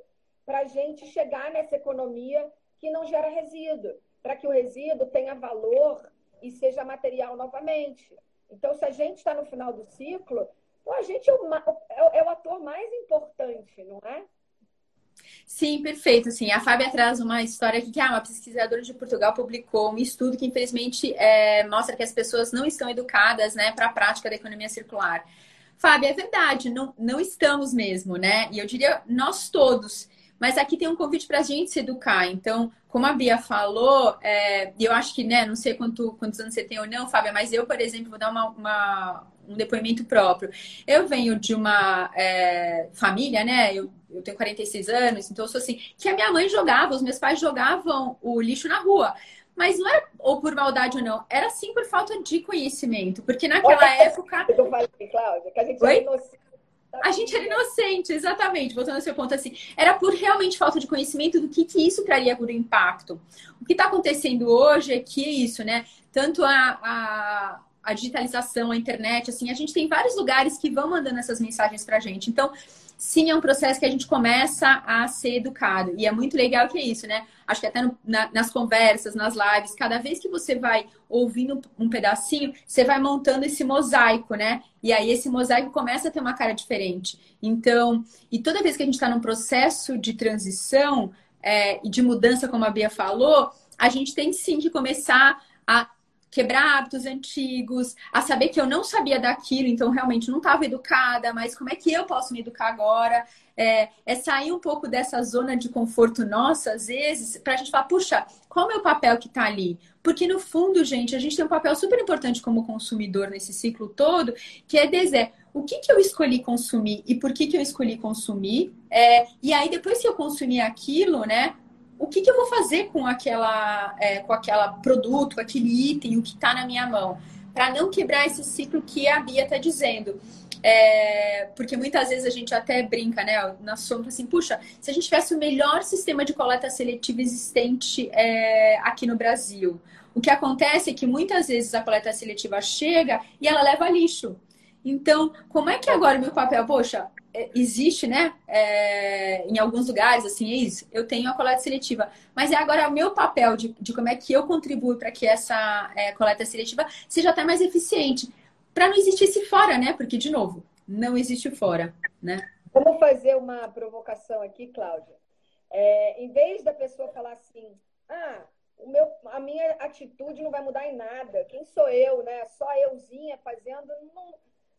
para a gente chegar nessa economia que não gera resíduo, para que o resíduo tenha valor e seja material novamente. Então, se a gente está no final do ciclo, a gente é o, é, é o ator mais importante, não é? Sim, perfeito. Sim, a Fábia traz uma história aqui que ah, uma pesquisadora de Portugal publicou um estudo que infelizmente é, mostra que as pessoas não estão educadas, né, para a prática da economia circular. Fábia, é verdade, não, não estamos mesmo, né? E eu diria nós todos. Mas aqui tem um convite para a gente se educar. Então, como a Bia falou, é, eu acho que, né, não sei quanto, quantos anos você tem ou não, Fábia, mas eu, por exemplo, vou dar uma, uma um depoimento próprio. Eu venho de uma é, família, né? Eu, eu tenho 46 anos, então eu sou assim, que a minha mãe jogava, os meus pais jogavam o lixo na rua. Mas não era ou por maldade ou não, era sim por falta de conhecimento. Porque naquela Olha, época. Eu falei, Cláudia, que a gente Oi? A gente era inocente, exatamente, voltando ao seu ponto assim. Era por realmente falta de conhecimento do que, que isso traria por impacto. O que está acontecendo hoje é que é isso, né? Tanto a, a, a digitalização, a internet, assim, a gente tem vários lugares que vão mandando essas mensagens para a gente. Então, sim, é um processo que a gente começa a ser educado. E é muito legal que é isso, né? Acho que até no, na, nas conversas, nas lives, cada vez que você vai ouvindo um pedacinho, você vai montando esse mosaico, né? E aí esse mosaico começa a ter uma cara diferente. Então, e toda vez que a gente está num processo de transição é, e de mudança, como a Bia falou, a gente tem sim que começar a quebrar hábitos antigos, a saber que eu não sabia daquilo, então realmente não estava educada, mas como é que eu posso me educar agora? É, é sair um pouco dessa zona de conforto nossa, às vezes, para a gente falar, puxa, qual é o meu papel que está ali? Porque no fundo, gente, a gente tem um papel super importante como consumidor nesse ciclo todo, que é dizer o que, que eu escolhi consumir e por que, que eu escolhi consumir. É, e aí, depois que eu consumir aquilo, né? O que, que eu vou fazer com aquela, é, com aquela produto, com aquele item, o que está na minha mão, para não quebrar esse ciclo que a Bia está dizendo. É, porque muitas vezes a gente até brinca, né? Nós somos assim, puxa, se a gente tivesse o melhor sistema de coleta seletiva existente é, aqui no Brasil, o que acontece é que muitas vezes a coleta seletiva chega e ela leva lixo. Então, como é que agora o meu papel, poxa, existe, né? É, em alguns lugares, assim, é isso. Eu tenho a coleta seletiva. Mas é agora o meu papel de, de como é que eu contribuo para que essa é, coleta seletiva seja até mais eficiente. Para não existir esse fora, né? Porque, de novo, não existe fora, né? Vamos fazer uma provocação aqui, Cláudia. É, em vez da pessoa falar assim, ah, o meu, a minha atitude não vai mudar em nada. Quem sou eu, né? Só euzinha fazendo, não,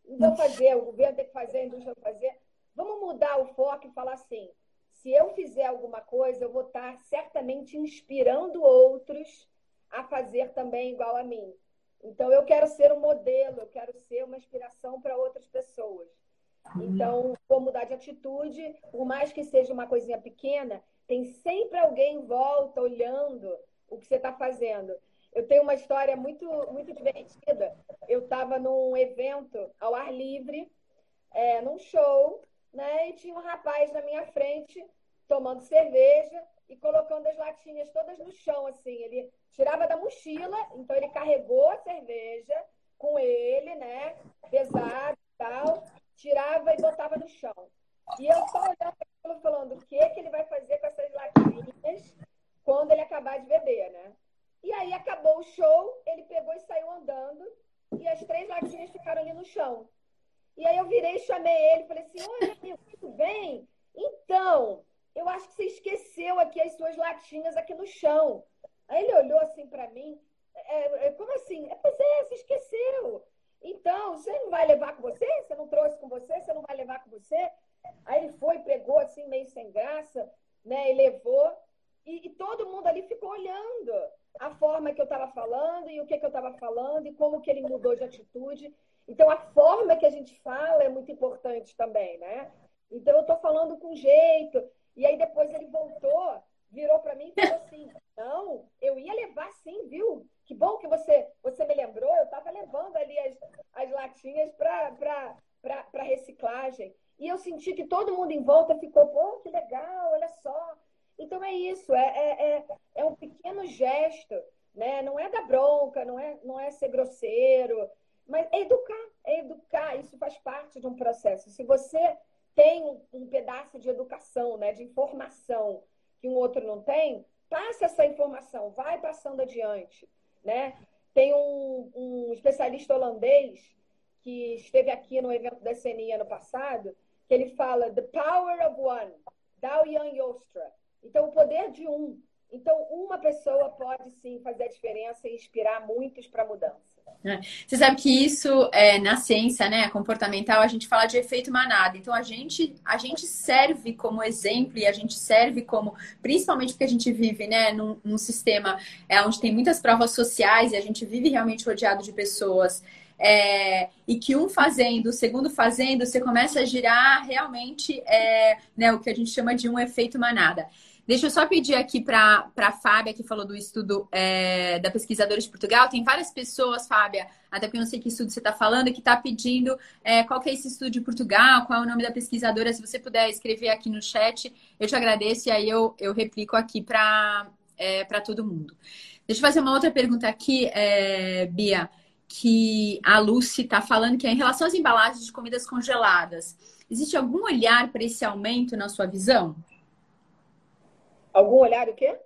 não vou fazer, o governo tem que fazer, a indústria vai fazer. Vamos mudar o foco e falar assim: se eu fizer alguma coisa, eu vou estar certamente inspirando outros a fazer também igual a mim. Então, eu quero ser um modelo, eu quero ser uma inspiração para outras pessoas. Então, vou mudar de atitude, por mais que seja uma coisinha pequena, tem sempre alguém em volta olhando o que você está fazendo. Eu tenho uma história muito, muito divertida. Eu estava num evento ao ar livre, é, num show, né? E tinha um rapaz na minha frente tomando cerveja e colocando as latinhas todas no chão, assim. Ele tirava da mochila, então ele carregou a cerveja com ele, né? Pesado e tal, tirava e botava no chão. E eu só olhando aquilo falando o que, que ele vai fazer com essas latinhas quando ele acabar de beber, né? E aí acabou o show, ele pegou e saiu andando, e as três latinhas ficaram ali no chão. E aí eu virei e chamei ele, falei assim, oi, amigo, tudo bem? Então, eu acho que você esqueceu aqui as suas latinhas aqui no chão. Aí ele olhou assim para mim, é, é, como assim? É, pois é, você esqueceu. Então, você não vai levar com você? Você não trouxe com você? Você não vai levar com você? Aí ele foi, pegou assim, meio sem graça, né? E levou. E, e todo mundo ali ficou olhando a forma que eu estava falando e o que, que eu estava falando e como que ele mudou de atitude. Então, a forma que a gente fala é muito importante também, né? Então, eu estou falando com jeito. E aí, depois ele voltou, virou para mim e falou assim: Não, eu ia levar sim, viu? Que bom que você, você me lembrou. Eu estava levando ali as, as latinhas para reciclagem. E eu senti que todo mundo em volta ficou: Pô, que legal, olha só. Então é isso, é, é, é, é um pequeno gesto, né? Não é da bronca, não é, não é ser grosseiro, mas é educar, é educar, isso faz parte de um processo. Se você tem um, pedaço de educação, né, de informação que um outro não tem, passa essa informação, vai passando adiante, né? Tem um, um especialista holandês que esteve aqui no evento da CNI ano passado, que ele fala The Power of One, Dao Yan Yostra. Então, o poder de um. Então, uma pessoa pode sim fazer a diferença e inspirar muitos para a mudança. É. Você sabe que isso é, na ciência né, comportamental a gente fala de efeito manada. Então a gente, a gente serve como exemplo e a gente serve como, principalmente porque a gente vive né, num, num sistema é, onde tem muitas provas sociais e a gente vive realmente rodeado de pessoas. É, e que um fazendo, o segundo fazendo, você começa a girar realmente é, né, o que a gente chama de um efeito manada. Deixa eu só pedir aqui para a Fábia, que falou do estudo é, da pesquisadora de Portugal. Tem várias pessoas, Fábia, até porque eu não sei que estudo você está falando, que está pedindo é, qual que é esse estudo de Portugal, qual é o nome da pesquisadora. Se você puder escrever aqui no chat, eu te agradeço e aí eu, eu replico aqui para é, todo mundo. Deixa eu fazer uma outra pergunta aqui, é, Bia, que a Lucy está falando, que é em relação às embalagens de comidas congeladas. Existe algum olhar para esse aumento na sua visão? Algum olhar o quê?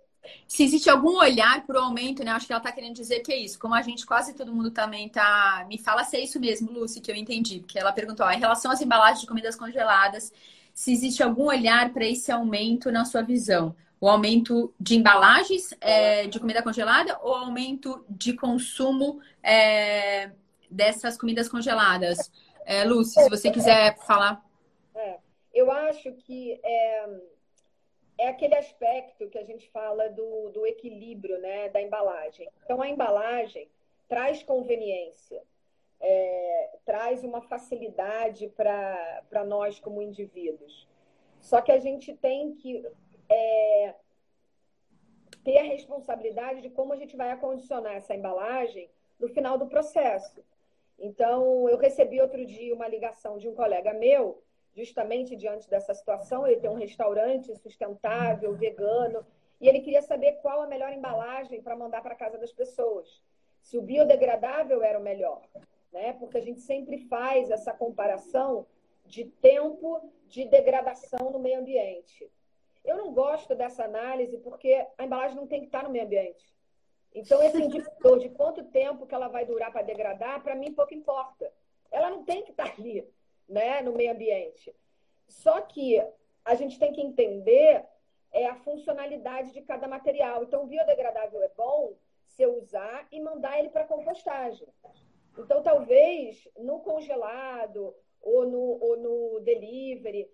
Se existe algum olhar para o aumento, né? Acho que ela está querendo dizer que é isso. Como a gente, quase todo mundo também tá. Me fala se é isso mesmo, Lucy, que eu entendi. Porque ela perguntou, ó, em relação às embalagens de comidas congeladas, se existe algum olhar para esse aumento na sua visão. O aumento de embalagens é, de comida congelada ou aumento de consumo é, dessas comidas congeladas? É, Lucy, se você quiser falar. É, eu acho que é, aquele aspecto que a gente fala do, do equilíbrio né, da embalagem. Então, a embalagem traz conveniência, é, traz uma facilidade para nós como indivíduos. Só que a gente tem que é, ter a responsabilidade de como a gente vai acondicionar essa embalagem no final do processo. Então, eu recebi outro dia uma ligação de um colega meu justamente diante dessa situação. Ele tem um restaurante sustentável, vegano, e ele queria saber qual a melhor embalagem para mandar para casa das pessoas. Se o biodegradável era o melhor, né? Porque a gente sempre faz essa comparação de tempo de degradação no meio ambiente. Eu não gosto dessa análise porque a embalagem não tem que estar no meio ambiente. Então, esse indicador de quanto tempo que ela vai durar para degradar, para mim pouco importa. Ela não tem que estar ali né, no meio ambiente. Só que a gente tem que entender é, a funcionalidade de cada material. Então, o biodegradável é bom se eu usar e mandar ele para compostagem. Então, talvez no congelado ou no, ou no delivery,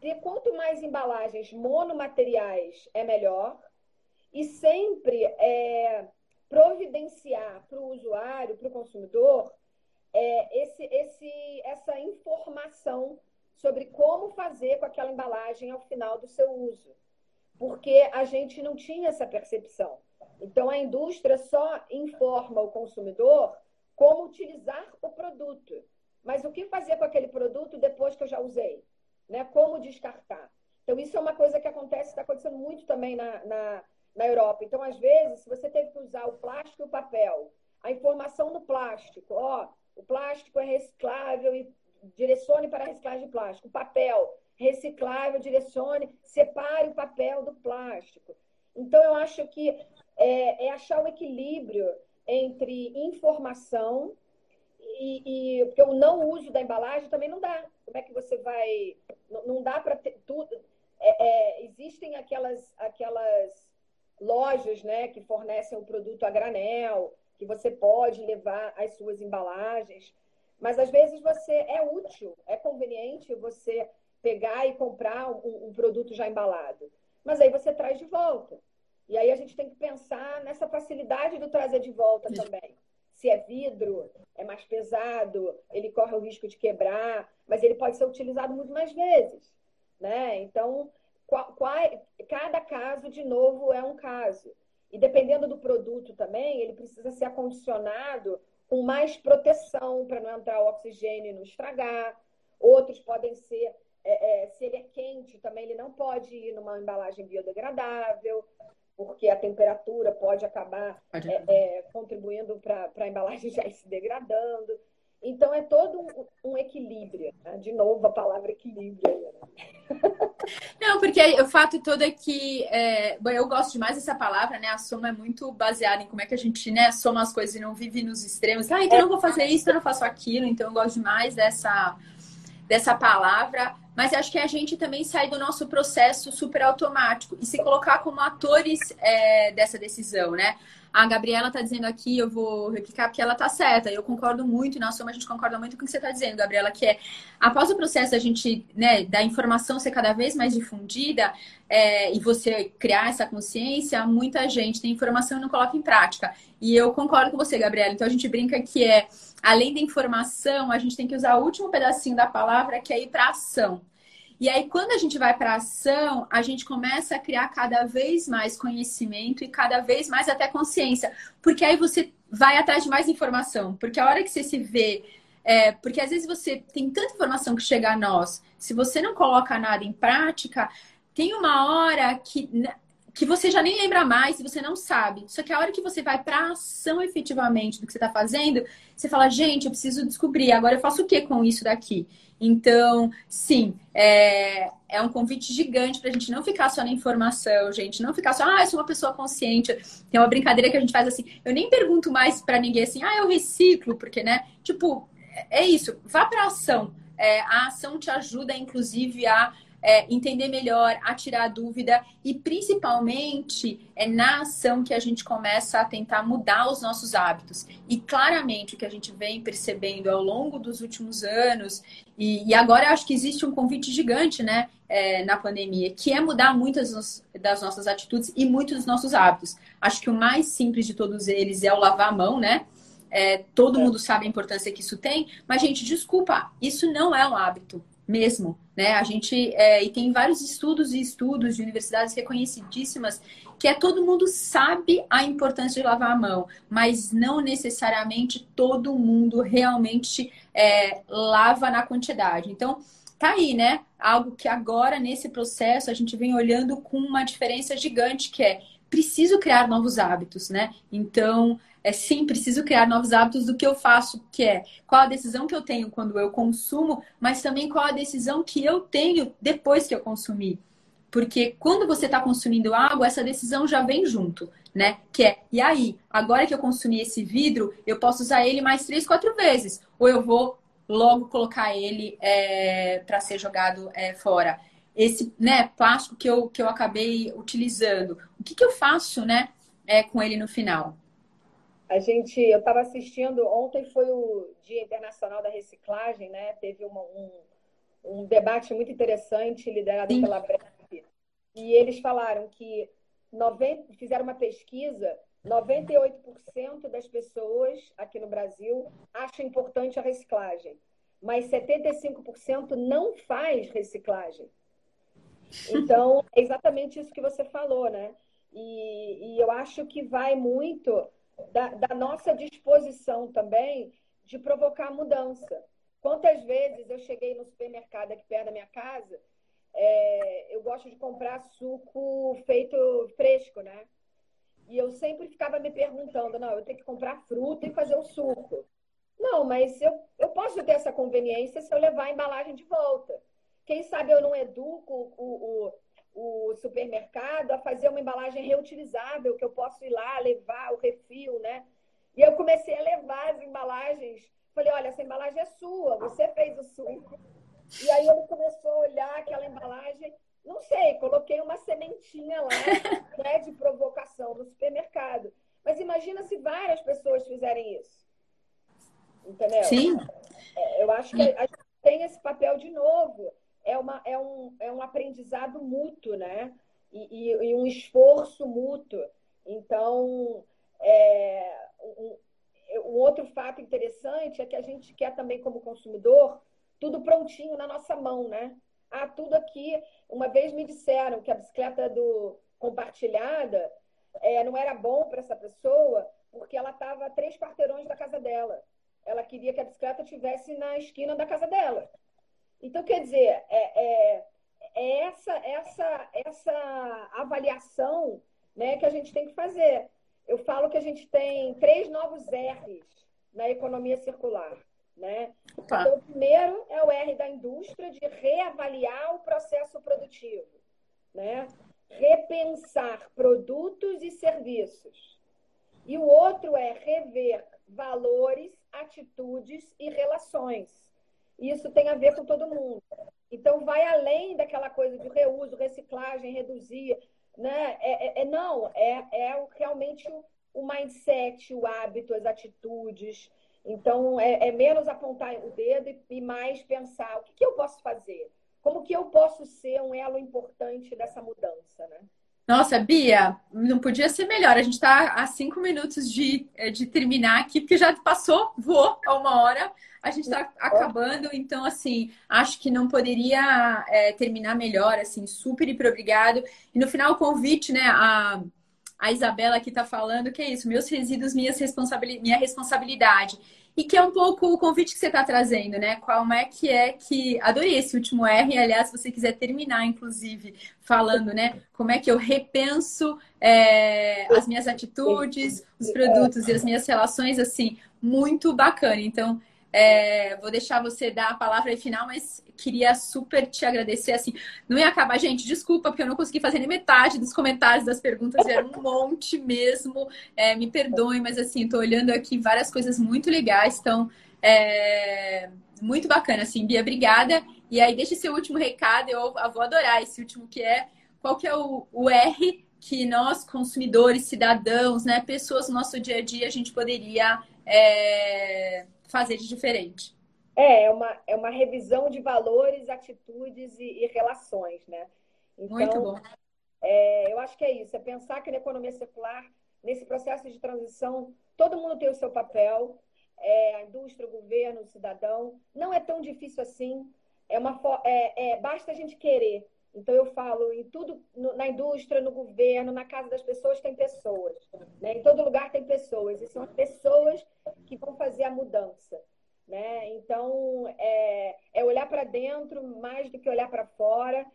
ter quanto mais embalagens monomateriais é melhor, e sempre é, providenciar para o usuário, para o consumidor, é, esse, esse, essa informação sobre como fazer com aquela embalagem ao final do seu uso. Porque a gente não tinha essa percepção. Então, a indústria só informa o consumidor como utilizar o produto. Mas o que fazer com aquele produto depois que eu já usei? Né? Como descartar? Então, isso é uma coisa que acontece, está acontecendo muito também na, na, na Europa. Então, às vezes, se você teve que usar o plástico e o papel, a informação no plástico, ó, o plástico é reciclável e direcione para a reciclagem de plástico. O papel reciclável, direcione, separe o papel do plástico. Então, eu acho que é, é achar o equilíbrio entre informação e, e, porque o não uso da embalagem também não dá. Como é que você vai? Não, não dá para tudo. É, é, existem aquelas aquelas lojas, né, que fornecem o produto a granel, que você pode levar as suas embalagens, mas às vezes você é útil, é conveniente você pegar e comprar um, um produto já embalado, mas aí você traz de volta. E aí a gente tem que pensar nessa facilidade do trazer de volta também. Se é vidro, é mais pesado, ele corre o risco de quebrar, mas ele pode ser utilizado muito mais vezes. Né? Então, qual, qual, cada caso, de novo, é um caso. E dependendo do produto também, ele precisa ser acondicionado com mais proteção para não entrar o oxigênio e não estragar. Outros podem ser, é, é, se ele é quente, também ele não pode ir numa embalagem biodegradável porque a temperatura pode acabar pode é, é, contribuindo para a embalagem já ir se degradando. Então, é todo um, um equilíbrio. Né? De novo, a palavra equilíbrio. Né? Não, porque o fato todo é que é, eu gosto demais dessa palavra, né? A soma é muito baseada em como é que a gente né, soma as coisas e não vive nos extremos. Ah, então eu vou fazer isso, eu não faço aquilo. Então, eu gosto demais dessa, dessa palavra mas acho que a gente também sai do nosso processo super automático e se colocar como atores é, dessa decisão, né? A Gabriela está dizendo aqui, eu vou replicar porque ela está certa. Eu concordo muito, e na soma a gente concorda muito com o que você está dizendo, Gabriela, que é após o processo da gente, né, da informação ser cada vez mais difundida é, e você criar essa consciência, muita gente tem informação e não coloca em prática. E eu concordo com você, Gabriela. Então a gente brinca que é além da informação, a gente tem que usar o último pedacinho da palavra, que é ir para ação. E aí, quando a gente vai para ação, a gente começa a criar cada vez mais conhecimento e cada vez mais até consciência. Porque aí você vai atrás de mais informação. Porque a hora que você se vê. É, porque às vezes você tem tanta informação que chega a nós, se você não coloca nada em prática, tem uma hora que que você já nem lembra mais você não sabe. Só que a hora que você vai para ação efetivamente do que você está fazendo, você fala, gente, eu preciso descobrir, agora eu faço o que com isso daqui? Então, sim, é, é um convite gigante para a gente não ficar só na informação, gente, não ficar só, ah, eu sou uma pessoa consciente. Tem uma brincadeira que a gente faz assim, eu nem pergunto mais para ninguém assim, ah, eu reciclo, porque, né? Tipo, é isso, vá para ação. É, a ação te ajuda, inclusive, a é, entender melhor, a tirar dúvida e principalmente é na ação que a gente começa a tentar mudar os nossos hábitos. E claramente o que a gente vem percebendo ao longo dos últimos anos, e, e agora acho que existe um convite gigante né, é, na pandemia, que é mudar muitas das nossas atitudes e muitos dos nossos hábitos. Acho que o mais simples de todos eles é o lavar a mão, né? É, todo é. mundo sabe a importância que isso tem, mas, gente, desculpa, isso não é um hábito mesmo, né? A gente é, e tem vários estudos e estudos de universidades reconhecidíssimas que é todo mundo sabe a importância de lavar a mão, mas não necessariamente todo mundo realmente é, lava na quantidade. Então tá aí, né? Algo que agora nesse processo a gente vem olhando com uma diferença gigante que é preciso criar novos hábitos, né? Então é sim, preciso criar novos hábitos do que eu faço, que é qual a decisão que eu tenho quando eu consumo, mas também qual a decisão que eu tenho depois que eu consumir. Porque quando você está consumindo algo, essa decisão já vem junto, né? Que é, e aí, agora que eu consumi esse vidro, eu posso usar ele mais três, quatro vezes. Ou eu vou logo colocar ele é, para ser jogado é, fora. Esse né, plástico que eu, que eu acabei utilizando, o que, que eu faço né, é, com ele no final? A gente, eu estava assistindo, ontem foi o Dia Internacional da Reciclagem, né? Teve uma, um, um debate muito interessante liderado Sim. pela Brep. E eles falaram que 90, fizeram uma pesquisa, 98% das pessoas aqui no Brasil acham importante a reciclagem, mas 75% não faz reciclagem. Então, é exatamente isso que você falou, né? E, e eu acho que vai muito da, da, nossa disposição também de provocar mudança. Quantas vezes eu cheguei no supermercado aqui perto da minha casa, é, eu gosto de comprar suco feito fresco, né? E eu sempre ficava me perguntando, não, eu tenho que comprar fruta e fazer o suco. Não, mas eu, eu posso ter essa conveniência se eu levar a embalagem de volta. Quem sabe eu não educo o, o, o supermercado a fazer uma embalagem reutilizável, que eu posso ir lá levar o refil, né? E eu comecei a levar as embalagens. Falei, olha, essa embalagem é sua, você fez o suco. E aí ele começou a olhar aquela embalagem não sei, coloquei uma sementinha lá né, de provocação no supermercado. Mas imagina se várias pessoas fizerem isso. Entendeu? Sim. É, eu acho que a gente tem esse papel de novo. É, uma, é, um, é um aprendizado mútuo, né? E, e, e um esforço mútuo. Então, é, um, um outro fato interessante é que a gente quer também, como consumidor, tudo prontinho na nossa mão, né? Ah, tudo aqui. Uma vez me disseram que a bicicleta do compartilhada é, não era bom para essa pessoa porque ela estava a três quarteirões da casa dela. Ela queria que a bicicleta estivesse na esquina da casa dela. Então, quer dizer, é, é, é essa, essa, essa avaliação né, que a gente tem que fazer. Eu falo que a gente tem três novos R's na economia circular. Né? Então, o primeiro é o R da indústria, de reavaliar o processo produtivo, né? repensar produtos e serviços. E o outro é rever valores, atitudes e relações. Isso tem a ver com todo mundo. Então, vai além daquela coisa de reuso, reciclagem, reduzir. Né? É, é, é não, é, é realmente o, mindset, o hábito, as atitudes, então, é, é menos apontar o dedo e, e mais pensar o que, que, eu posso fazer? Como que eu posso ser um elo importante dessa mudança, né? Nossa, Bia, não podia ser melhor. A gente está a cinco minutos de, eh, de terminar aqui, porque já passou, voou a uma hora. A gente está acabando, então, assim, acho que não poderia é, terminar melhor, assim, super hiper obrigado. E no final, o convite, né, a a Isabela aqui está falando, que é isso, meus resíduos, minhas responsabili minha responsabilidade. E que é um pouco o convite que você está trazendo, né? Como é que é que. Adorei esse último R, aliás, se você quiser terminar, inclusive, falando, né? Como é que eu repenso é, as minhas atitudes, os produtos e as minhas relações, assim, muito bacana. Então, é, vou deixar você dar a palavra final, mas queria super te agradecer. Assim, não ia acabar, gente, desculpa, porque eu não consegui fazer nem metade dos comentários das perguntas, vieram um monte mesmo. É, me perdoem, mas assim, tô olhando aqui várias coisas muito legais, então é, muito bacana, assim, Bia, obrigada. E aí, deixa seu último recado, eu, eu vou adorar esse último que é qual que é o, o R que nós, consumidores, cidadãos, né, pessoas no nosso dia a dia, a gente poderia é, fazer de diferente? É, é uma, é uma revisão de valores, atitudes e, e relações, né? Então, Muito bom. É, eu acho que é isso, é pensar que na economia circular, nesse processo de transição, todo mundo tem o seu papel, é, a indústria, o governo, o cidadão. Não é tão difícil assim. É uma, é, é, basta a gente querer. Então, eu falo em tudo, na indústria, no governo, na casa das pessoas, tem pessoas. Né? Em todo lugar tem pessoas. E são as pessoas que vão fazer a mudança. Né? Então, é, é olhar para dentro mais do que olhar para fora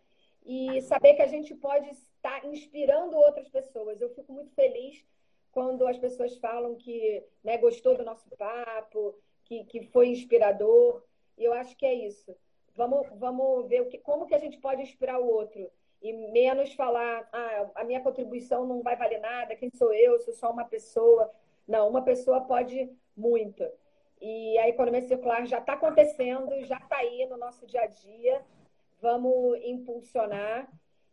e saber que a gente pode estar inspirando outras pessoas. Eu fico muito feliz quando as pessoas falam que né, gostou do nosso papo, que, que foi inspirador. E eu acho que é isso. Vamos, vamos ver o que, como que a gente pode inspirar o outro e menos falar, ah, a minha contribuição não vai valer nada, quem sou eu, sou só uma pessoa. Não, uma pessoa pode muito. E a economia circular já está acontecendo, já está aí no nosso dia a dia. Vamos impulsionar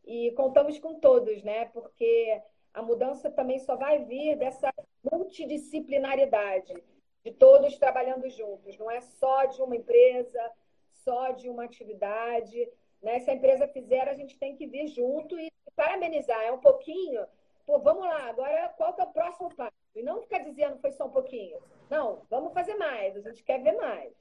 e contamos com todos, né? Porque a mudança também só vai vir dessa multidisciplinaridade, de todos trabalhando juntos. Não é só de uma empresa, só de uma atividade. Né? Se a empresa fizer, a gente tem que vir junto e parabenizar. É um pouquinho. Pô, vamos lá, agora qual que é o próximo passo? E não ficar dizendo foi só um pouquinho. Não, vamos fazer mais, a gente quer ver mais.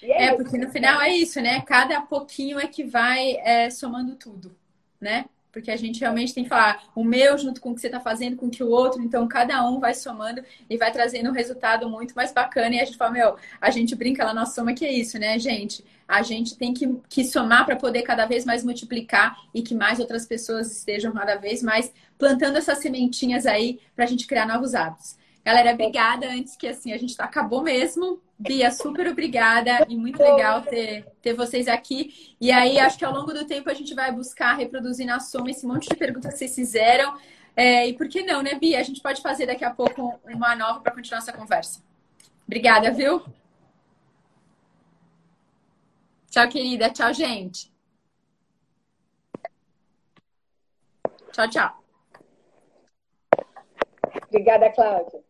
É, é, porque no final é isso, né? Cada pouquinho é que vai é, somando tudo, né? Porque a gente realmente tem que falar o meu junto com o que você está fazendo, com o que o outro, então cada um vai somando e vai trazendo um resultado muito mais bacana. E a gente fala, meu, a gente brinca lá na soma que é isso, né, gente? A gente tem que, que somar para poder cada vez mais multiplicar e que mais outras pessoas estejam cada vez mais plantando essas sementinhas aí para a gente criar novos hábitos. Galera, obrigada. Antes que assim, a gente tá, acabou mesmo. Bia, super obrigada e muito legal ter, ter vocês aqui. E aí, acho que ao longo do tempo a gente vai buscar reproduzir na soma esse monte de perguntas que vocês fizeram. É, e por que não, né, Bia? A gente pode fazer daqui a pouco uma nova para continuar essa conversa. Obrigada, viu? Tchau, querida. Tchau, gente. Tchau, tchau. Obrigada, Cláudia.